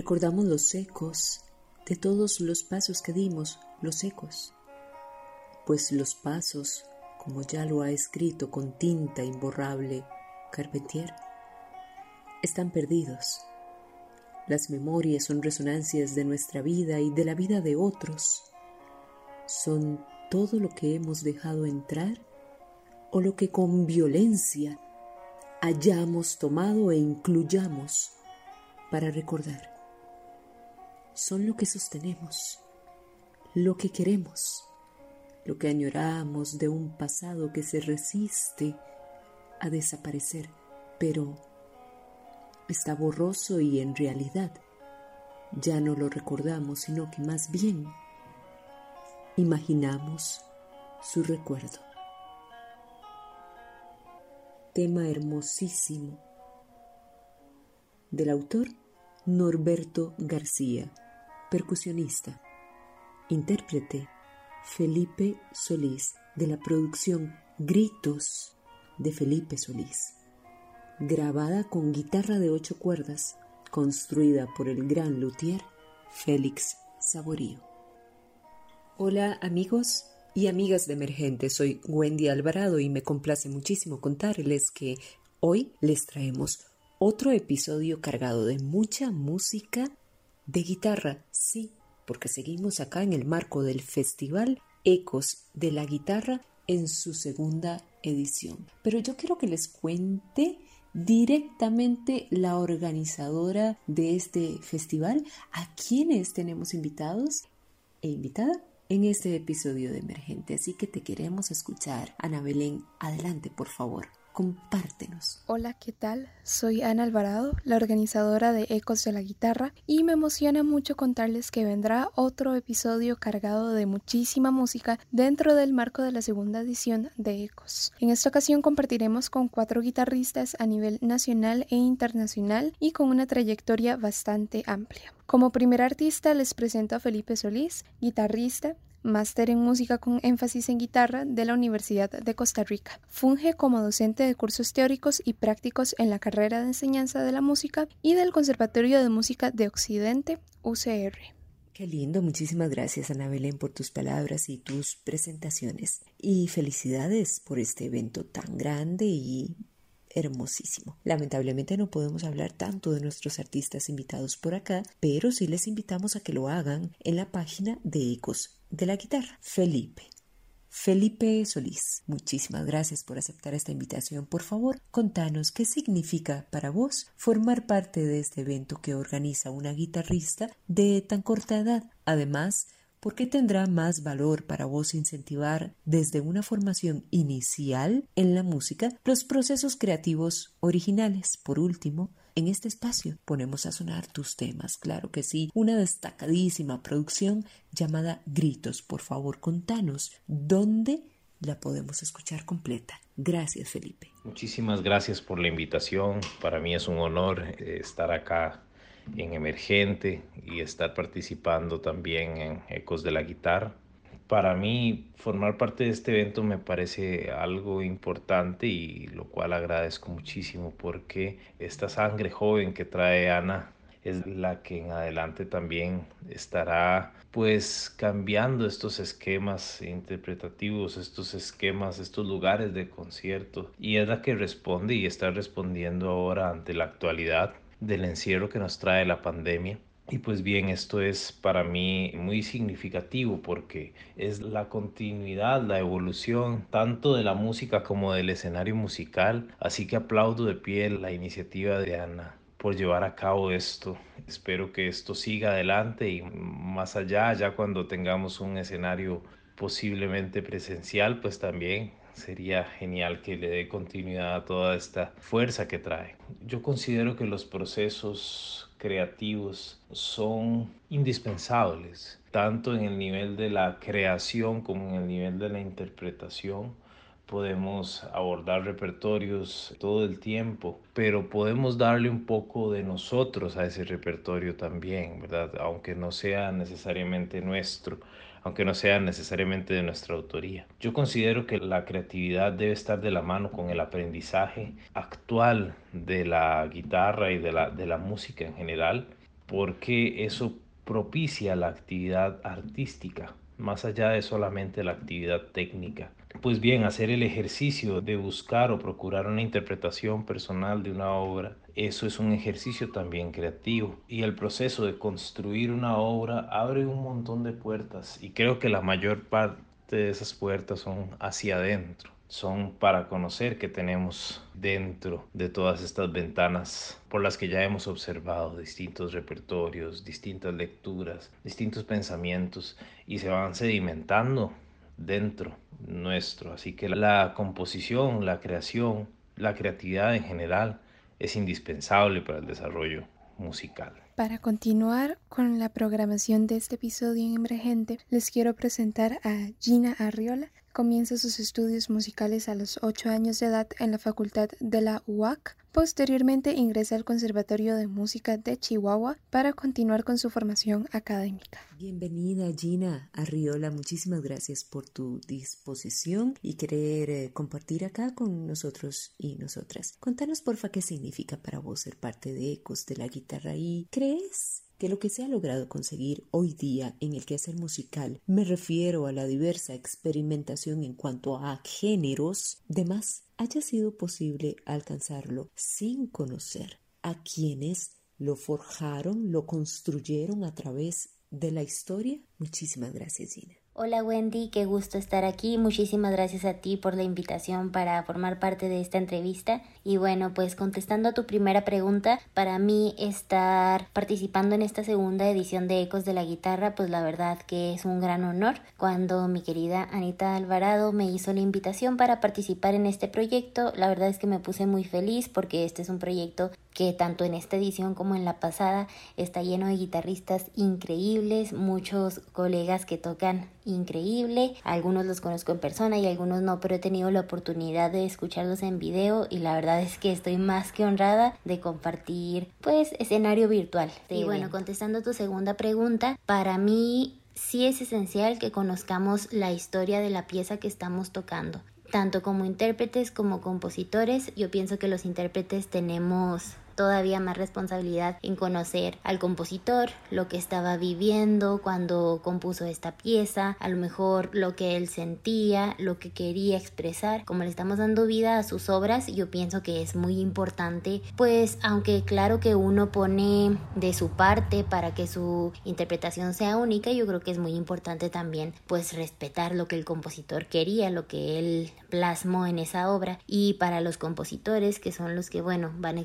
Recordamos los ecos de todos los pasos que dimos, los ecos, pues los pasos como ya lo ha escrito con tinta imborrable Carpentier, están perdidos. Las memorias son resonancias de nuestra vida y de la vida de otros. Son todo lo que hemos dejado entrar o lo que con violencia hayamos tomado e incluyamos para recordar. Son lo que sostenemos, lo que queremos, lo que añoramos de un pasado que se resiste a desaparecer, pero está borroso y en realidad ya no lo recordamos, sino que más bien imaginamos su recuerdo. Tema hermosísimo del autor Norberto García, percusionista, intérprete Felipe Solís de la producción Gritos de Felipe Solís. Grabada con guitarra de ocho cuerdas, construida por el gran luthier Félix Saborío. Hola amigos y amigas de Emergente, soy Wendy Alvarado y me complace muchísimo contarles que hoy les traemos otro episodio cargado de mucha música de guitarra, sí, porque seguimos acá en el marco del festival Ecos de la Guitarra en su segunda edición. Pero yo quiero que les cuente directamente la organizadora de este festival, a quienes tenemos invitados e invitada en este episodio de Emergente. Así que te queremos escuchar. Ana Belén, adelante, por favor compártenos. Hola, ¿qué tal? Soy Ana Alvarado, la organizadora de Ecos de la Guitarra, y me emociona mucho contarles que vendrá otro episodio cargado de muchísima música dentro del marco de la segunda edición de Ecos. En esta ocasión compartiremos con cuatro guitarristas a nivel nacional e internacional y con una trayectoria bastante amplia. Como primer artista les presento a Felipe Solís, guitarrista, máster en música con énfasis en guitarra de la Universidad de Costa Rica. Funge como docente de cursos teóricos y prácticos en la carrera de enseñanza de la música y del Conservatorio de Música de Occidente, UCR. Qué lindo, muchísimas gracias Ana Belén por tus palabras y tus presentaciones. Y felicidades por este evento tan grande y hermosísimo. Lamentablemente no podemos hablar tanto de nuestros artistas invitados por acá, pero sí les invitamos a que lo hagan en la página de Ecos de la guitarra, Felipe. Felipe Solís, muchísimas gracias por aceptar esta invitación. Por favor, contanos qué significa para vos formar parte de este evento que organiza una guitarrista de tan corta edad. Además, ¿por qué tendrá más valor para vos incentivar desde una formación inicial en la música los procesos creativos originales? Por último, en este espacio ponemos a sonar tus temas, claro que sí, una destacadísima producción llamada Gritos. Por favor, contanos dónde la podemos escuchar completa. Gracias, Felipe. Muchísimas gracias por la invitación. Para mí es un honor eh, estar acá en Emergente y estar participando también en Ecos de la Guitarra para mí formar parte de este evento me parece algo importante y lo cual agradezco muchísimo porque esta sangre joven que trae Ana es la que en adelante también estará pues cambiando estos esquemas interpretativos, estos esquemas, estos lugares de concierto. Y es la que responde y está respondiendo ahora ante la actualidad del encierro que nos trae la pandemia y pues bien, esto es para mí muy significativo porque es la continuidad, la evolución tanto de la música como del escenario musical. Así que aplaudo de pie la iniciativa de Ana por llevar a cabo esto. Espero que esto siga adelante y más allá, ya cuando tengamos un escenario posiblemente presencial, pues también sería genial que le dé continuidad a toda esta fuerza que trae. Yo considero que los procesos creativos son indispensables, tanto en el nivel de la creación como en el nivel de la interpretación. Podemos abordar repertorios todo el tiempo, pero podemos darle un poco de nosotros a ese repertorio también, ¿verdad? Aunque no sea necesariamente nuestro aunque no sea necesariamente de nuestra autoría. Yo considero que la creatividad debe estar de la mano con el aprendizaje actual de la guitarra y de la, de la música en general, porque eso propicia la actividad artística, más allá de solamente la actividad técnica. Pues bien, hacer el ejercicio de buscar o procurar una interpretación personal de una obra, eso es un ejercicio también creativo. Y el proceso de construir una obra abre un montón de puertas y creo que la mayor parte de esas puertas son hacia adentro son para conocer que tenemos dentro de todas estas ventanas por las que ya hemos observado distintos repertorios, distintas lecturas, distintos pensamientos y se van sedimentando dentro nuestro. Así que la composición, la creación, la creatividad en general es indispensable para el desarrollo musical. Para continuar con la programación de este episodio en Emergente, les quiero presentar a Gina Arriola, Comienza sus estudios musicales a los 8 años de edad en la Facultad de la UAC. Posteriormente ingresa al Conservatorio de Música de Chihuahua para continuar con su formación académica. Bienvenida Gina Arriola, muchísimas gracias por tu disposición y querer eh, compartir acá con nosotros y nosotras. Contanos porfa qué significa para vos ser parte de Ecos de la Guitarra y ¿crees que lo que se ha logrado conseguir hoy día en el quehacer musical, me refiero a la diversa experimentación en cuanto a géneros, demás, haya sido posible alcanzarlo sin conocer a quienes lo forjaron, lo construyeron a través de la historia. Muchísimas gracias, Gina. Hola Wendy, qué gusto estar aquí. Muchísimas gracias a ti por la invitación para formar parte de esta entrevista. Y bueno, pues contestando a tu primera pregunta, para mí estar participando en esta segunda edición de Ecos de la Guitarra, pues la verdad que es un gran honor. Cuando mi querida Anita Alvarado me hizo la invitación para participar en este proyecto, la verdad es que me puse muy feliz porque este es un proyecto que tanto en esta edición como en la pasada está lleno de guitarristas increíbles, muchos colegas que tocan increíble, algunos los conozco en persona y algunos no, pero he tenido la oportunidad de escucharlos en video y la verdad es que estoy más que honrada de compartir pues escenario virtual. y bueno, contestando tu segunda pregunta, para mí sí es esencial que conozcamos la historia de la pieza que estamos tocando tanto como intérpretes como compositores, yo pienso que los intérpretes tenemos todavía más responsabilidad en conocer al compositor, lo que estaba viviendo cuando compuso esta pieza, a lo mejor lo que él sentía, lo que quería expresar. Como le estamos dando vida a sus obras, yo pienso que es muy importante, pues aunque claro que uno pone de su parte para que su interpretación sea única, yo creo que es muy importante también pues respetar lo que el compositor quería, lo que él plasmó en esa obra y para los compositores que son los que bueno van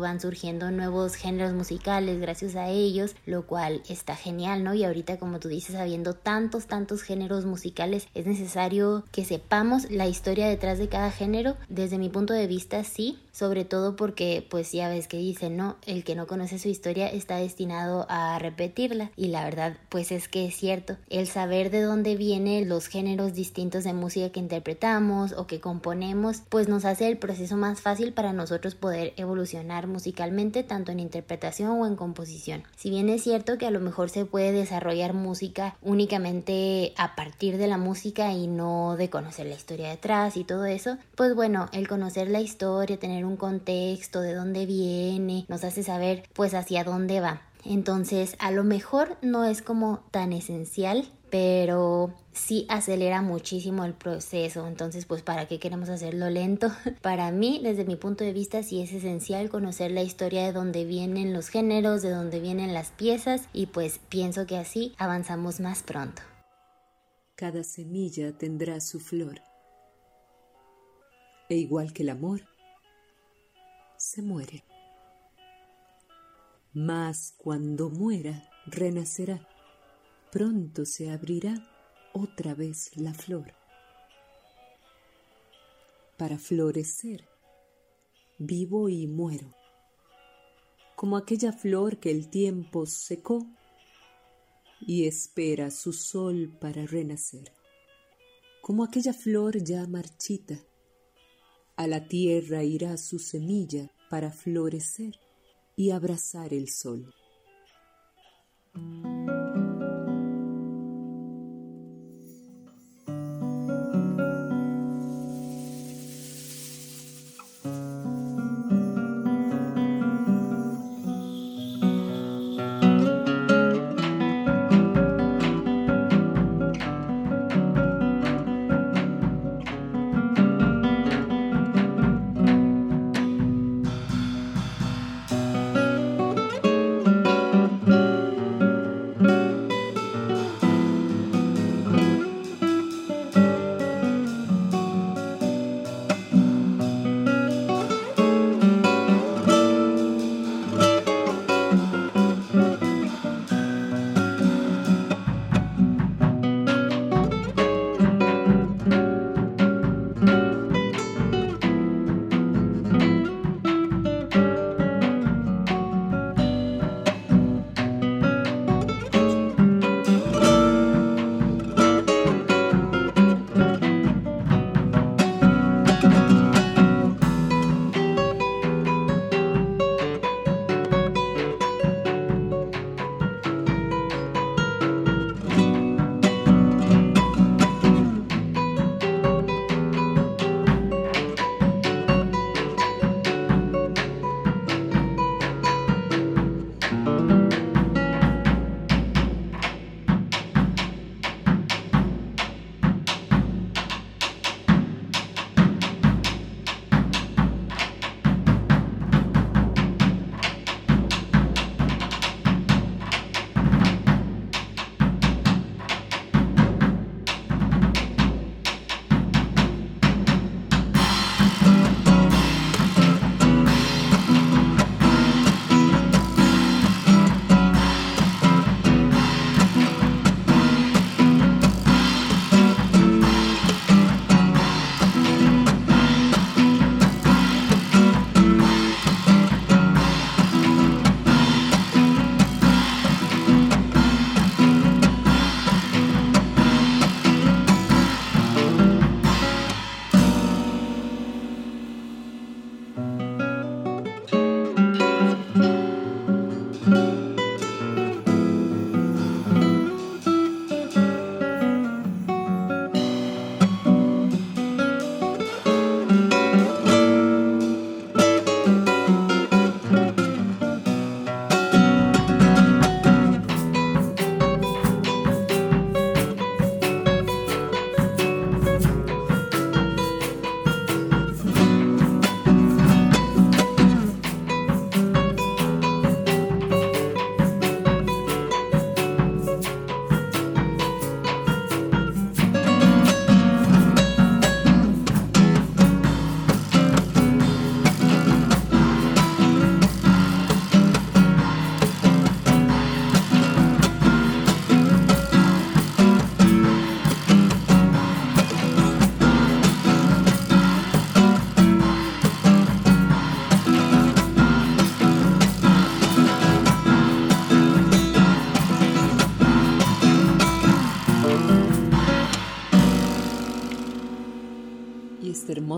van surgiendo nuevos géneros musicales gracias a ellos, lo cual está genial, ¿no? Y ahorita, como tú dices, habiendo tantos, tantos géneros musicales, es necesario que sepamos la historia detrás de cada género. Desde mi punto de vista, sí, sobre todo porque, pues ya ves que dicen, ¿no? El que no conoce su historia está destinado a repetirla. Y la verdad, pues es que es cierto. El saber de dónde vienen los géneros distintos de música que interpretamos o que componemos, pues nos hace el proceso más fácil para nosotros poder evolucionar musicalmente tanto en interpretación o en composición. Si bien es cierto que a lo mejor se puede desarrollar música únicamente a partir de la música y no de conocer la historia detrás y todo eso, pues bueno, el conocer la historia, tener un contexto de dónde viene, nos hace saber pues hacia dónde va. Entonces, a lo mejor no es como tan esencial pero sí acelera muchísimo el proceso. Entonces, pues, ¿para qué queremos hacerlo lento? Para mí, desde mi punto de vista, sí es esencial conocer la historia de dónde vienen los géneros, de dónde vienen las piezas y pues pienso que así avanzamos más pronto. Cada semilla tendrá su flor. E igual que el amor, se muere. Mas cuando muera, renacerá pronto se abrirá otra vez la flor. Para florecer, vivo y muero, como aquella flor que el tiempo secó y espera su sol para renacer, como aquella flor ya marchita, a la tierra irá su semilla para florecer y abrazar el sol.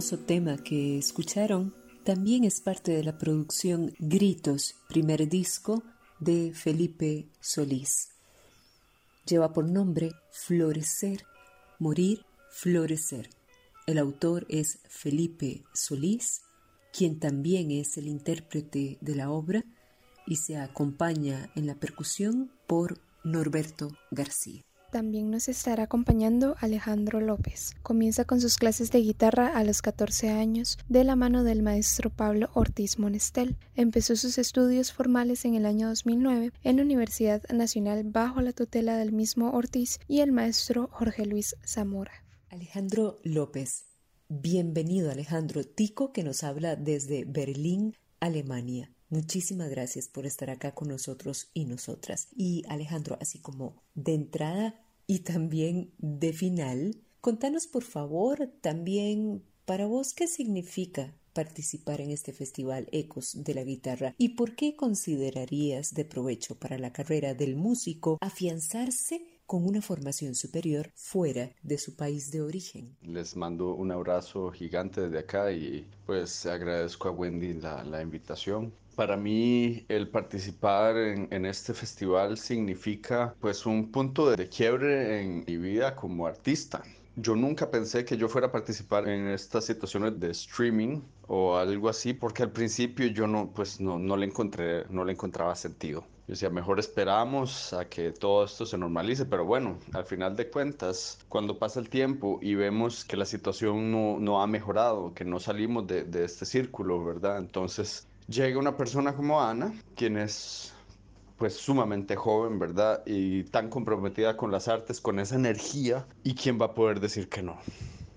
Hermoso tema que escucharon también es parte de la producción Gritos, primer disco de Felipe Solís. Lleva por nombre Florecer, Morir, Florecer. El autor es Felipe Solís, quien también es el intérprete de la obra y se acompaña en la percusión por Norberto García. También nos estará acompañando Alejandro López. Comienza con sus clases de guitarra a los 14 años de la mano del maestro Pablo Ortiz Monestel. Empezó sus estudios formales en el año 2009 en la Universidad Nacional bajo la tutela del mismo Ortiz y el maestro Jorge Luis Zamora. Alejandro López. Bienvenido Alejandro Tico que nos habla desde Berlín, Alemania. Muchísimas gracias por estar acá con nosotros y nosotras. Y Alejandro, así como de entrada, y también de final, contanos por favor también para vos qué significa participar en este festival Ecos de la Guitarra y por qué considerarías de provecho para la carrera del músico afianzarse con una formación superior fuera de su país de origen. Les mando un abrazo gigante desde acá y pues agradezco a Wendy la, la invitación. Para mí el participar en, este festival significa pues un punto de quiebre en mi vida como artista. Yo nunca pensé que yo fuera a participar en estas situaciones de streaming o algo así porque al principio yo no pues no, no le encontré no le encontraba sentido. Yo decía, mejor esperamos a que todo esto se normalice, pero bueno, al final de cuentas, cuando pasa el tiempo y vemos que la situación no, no ha mejorado, que no salimos de, de este círculo, ¿verdad? Entonces llega una persona como Ana, quien es pues sumamente joven, ¿verdad? Y tan comprometida con las artes, con esa energía, y quién va a poder decir que no.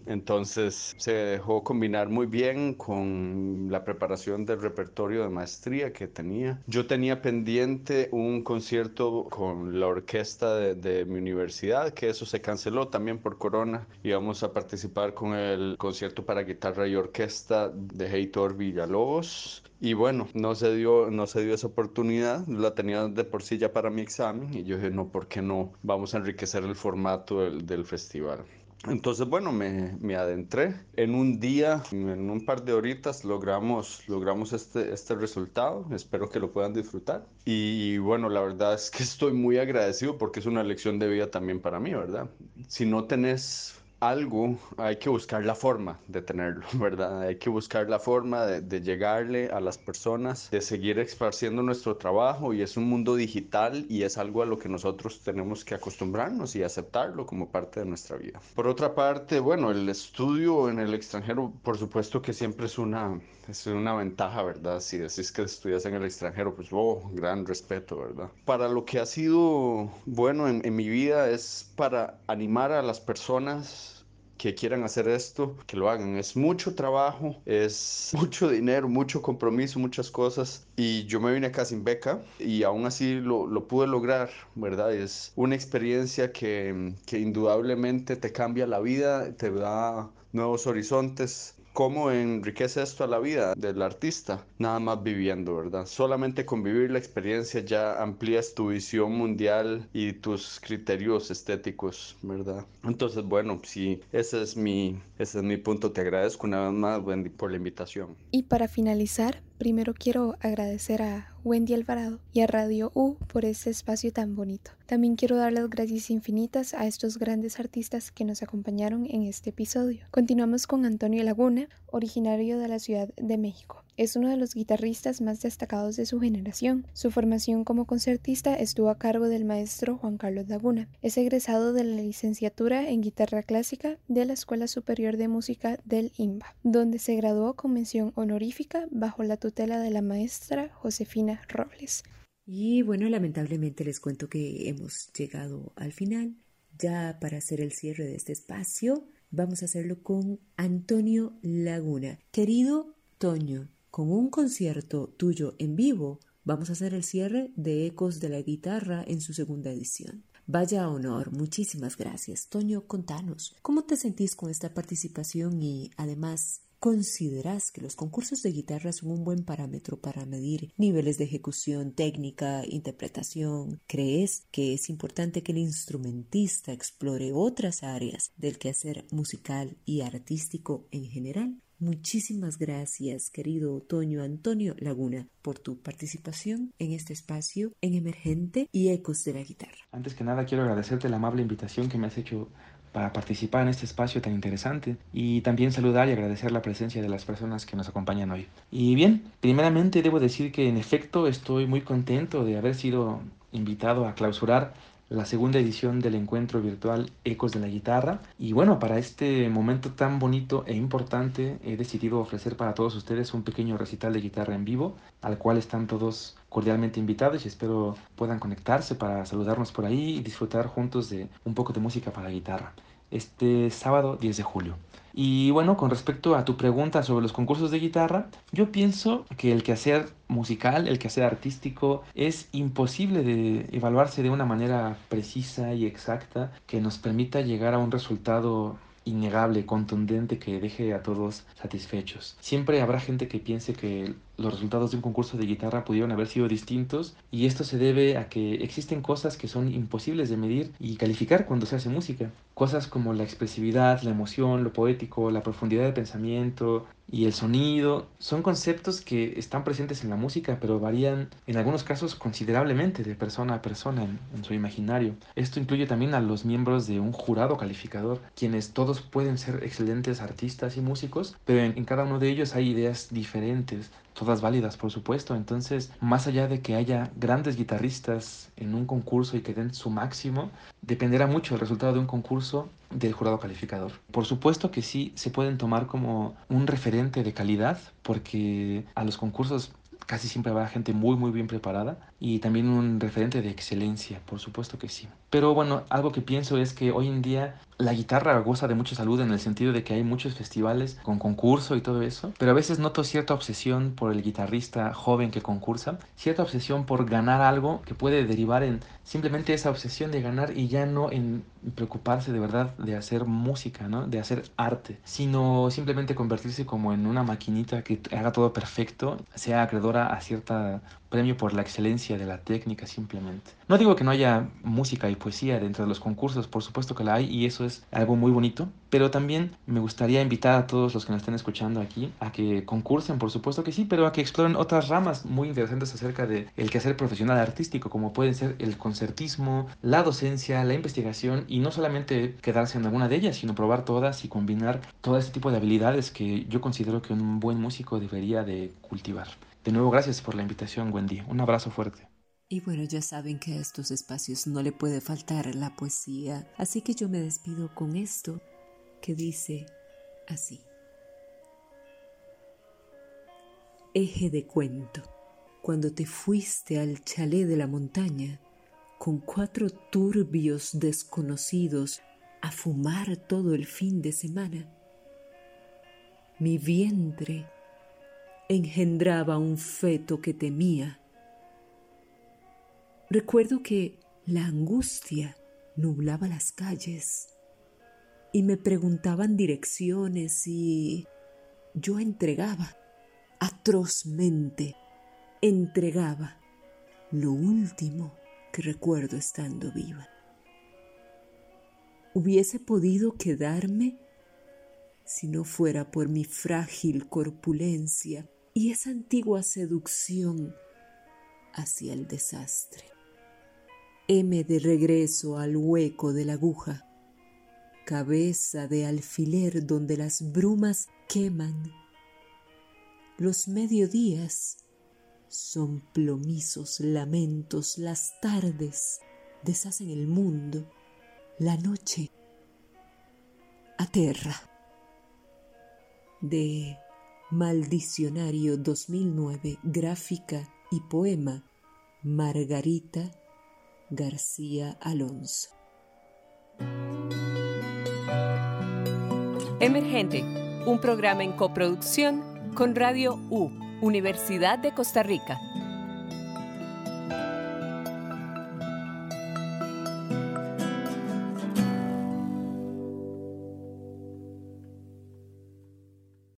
Entonces se dejó combinar muy bien con la preparación del repertorio de maestría que tenía. Yo tenía pendiente un concierto con la orquesta de, mi universidad, que eso se canceló también por corona. Íbamos a participar con el concierto para guitarra y orquesta de Heitor Villalobos. Y bueno, no se dio, no se dio esa oportunidad, la tenía de por sí ya para mi examen y yo dije, no, ¿por qué no? Vamos a enriquecer el formato del festival. Entonces, bueno, me, me, adentré. En un día, en un par de horitas, logramos, logramos este, este resultado. Espero que lo puedan disfrutar. Y, bueno, la verdad es que estoy muy agradecido porque es una lección de vida también para mí, ¿verdad? Si no tenés algo, hay que buscar la forma de tenerlo, ¿verdad? Hay que buscar la forma de, de, llegarle a las personas, de seguir esparciendo nuestro trabajo y es un mundo digital y es algo a lo que nosotros tenemos que acostumbrarnos y aceptarlo como parte de nuestra vida. Por otra parte, bueno, el estudio en el extranjero, por supuesto que siempre es una, es una ventaja, ¿verdad? Si decís que estudias en el extranjero, pues, oh, gran respeto, ¿verdad? Para lo que ha sido bueno en, en mi vida es para animar a las personas que quieran hacer esto, que lo hagan. Es mucho trabajo, es mucho dinero, mucho compromiso, muchas cosas. Y yo me vine acá sin beca y aún así lo, lo pude lograr, ¿verdad? Es una experiencia que, que indudablemente te cambia la vida, te da nuevos horizontes, ¿Cómo enriquece esto a la vida del artista? Nada más viviendo, ¿verdad? Solamente con vivir la experiencia ya amplías tu visión mundial y tus criterios estéticos, ¿verdad? Entonces, bueno, sí, ese es mi, ese es mi punto. Te agradezco una vez más, Wendy, por la invitación. Y para finalizar, primero quiero agradecer a Wendy Alvarado y a Radio U por este espacio tan bonito. También quiero dar las gracias infinitas a estos grandes artistas que nos acompañaron en este episodio. Continuamos con Antonio Laguna, originario de la Ciudad de México. Es uno de los guitarristas más destacados de su generación. Su formación como concertista estuvo a cargo del maestro Juan Carlos Laguna. Es egresado de la licenciatura en guitarra clásica de la Escuela Superior de Música del IMBA, donde se graduó con mención honorífica bajo la tutela de la maestra Josefina Robles. Y bueno, lamentablemente les cuento que hemos llegado al final. Ya para hacer el cierre de este espacio, vamos a hacerlo con Antonio Laguna. Querido Toño, con un concierto tuyo en vivo, vamos a hacer el cierre de Ecos de la Guitarra en su segunda edición. Vaya honor, muchísimas gracias. Toño, contanos, ¿cómo te sentís con esta participación y además ¿Consideras que los concursos de guitarra son un buen parámetro para medir niveles de ejecución, técnica, interpretación? ¿Crees que es importante que el instrumentista explore otras áreas del quehacer musical y artístico en general? Muchísimas gracias, querido Otoño Antonio Laguna, por tu participación en este espacio en Emergente y Ecos de la Guitarra. Antes que nada, quiero agradecerte la amable invitación que me has hecho para participar en este espacio tan interesante y también saludar y agradecer la presencia de las personas que nos acompañan hoy. Y bien, primeramente debo decir que en efecto estoy muy contento de haber sido invitado a clausurar la segunda edición del encuentro virtual Ecos de la Guitarra. Y bueno, para este momento tan bonito e importante he decidido ofrecer para todos ustedes un pequeño recital de guitarra en vivo, al cual están todos cordialmente invitados y espero puedan conectarse para saludarnos por ahí y disfrutar juntos de un poco de música para guitarra. Este sábado 10 de julio. Y bueno, con respecto a tu pregunta sobre los concursos de guitarra, yo pienso que el quehacer musical, el quehacer artístico, es imposible de evaluarse de una manera precisa y exacta que nos permita llegar a un resultado innegable, contundente, que deje a todos satisfechos. Siempre habrá gente que piense que los resultados de un concurso de guitarra pudieron haber sido distintos y esto se debe a que existen cosas que son imposibles de medir y calificar cuando se hace música. Cosas como la expresividad, la emoción, lo poético, la profundidad de pensamiento, y el sonido son conceptos que están presentes en la música, pero varían en algunos casos considerablemente de persona a persona en, su imaginario. Esto incluye también a los miembros de un jurado calificador, quienes todos pueden ser excelentes artistas y músicos, pero en cada uno de ellos hay ideas diferentes, todas válidas por supuesto. Entonces, más allá de que haya grandes guitarristas en un concurso y que den su máximo, dependerá mucho el resultado de un concurso del jurado calificador. Por supuesto que sí se pueden tomar como un referente de calidad porque a los concursos casi siempre habrá gente muy muy bien preparada y también un referente de excelencia, por supuesto que sí. Pero bueno, algo que pienso es que hoy en día la guitarra goza de mucha salud en el sentido de que hay muchos festivales con concurso y todo eso, pero a veces noto cierta obsesión por el guitarrista joven que concursa, cierta obsesión por ganar algo que puede derivar en simplemente esa obsesión de ganar y ya no en preocuparse de verdad de hacer música, ¿no? De hacer arte, sino simplemente convertirse como en una maquinita que haga todo perfecto, sea acreedora a cierta premio por la excelencia de la técnica simplemente. No digo que no haya música y poesía dentro de los concursos, por supuesto que la hay y eso es algo muy bonito, pero también me gustaría invitar a todos los que nos estén escuchando aquí a que concursen, por supuesto que sí, pero a que exploren otras ramas muy interesantes acerca de el quehacer profesional artístico, como pueden ser el concertismo, la docencia, la investigación y no solamente quedarse en alguna de ellas, sino probar todas y combinar todo este tipo de habilidades que yo considero que un buen músico debería de cultivar. De nuevo, gracias por la invitación, Wendy. Un abrazo fuerte. Y bueno, ya saben que a estos espacios no le puede faltar la poesía, así que yo me despido con esto que dice así. Eje de cuento. Cuando te fuiste al chalet de la montaña con cuatro turbios desconocidos a fumar todo el fin de semana, mi vientre engendraba un feto que temía. Recuerdo que la angustia nublaba las calles y me preguntaban direcciones y yo entregaba, atrozmente, entregaba lo último que recuerdo estando viva. Hubiese podido quedarme si no fuera por mi frágil corpulencia y esa antigua seducción hacia el desastre. Heme de regreso al hueco de la aguja, cabeza de alfiler donde las brumas queman. Los mediodías son plomizos lamentos, las tardes deshacen el mundo, la noche aterra. De Maldicionario 2009, gráfica y poema, Margarita García Alonso. Emergente, un programa en coproducción con Radio U, Universidad de Costa Rica.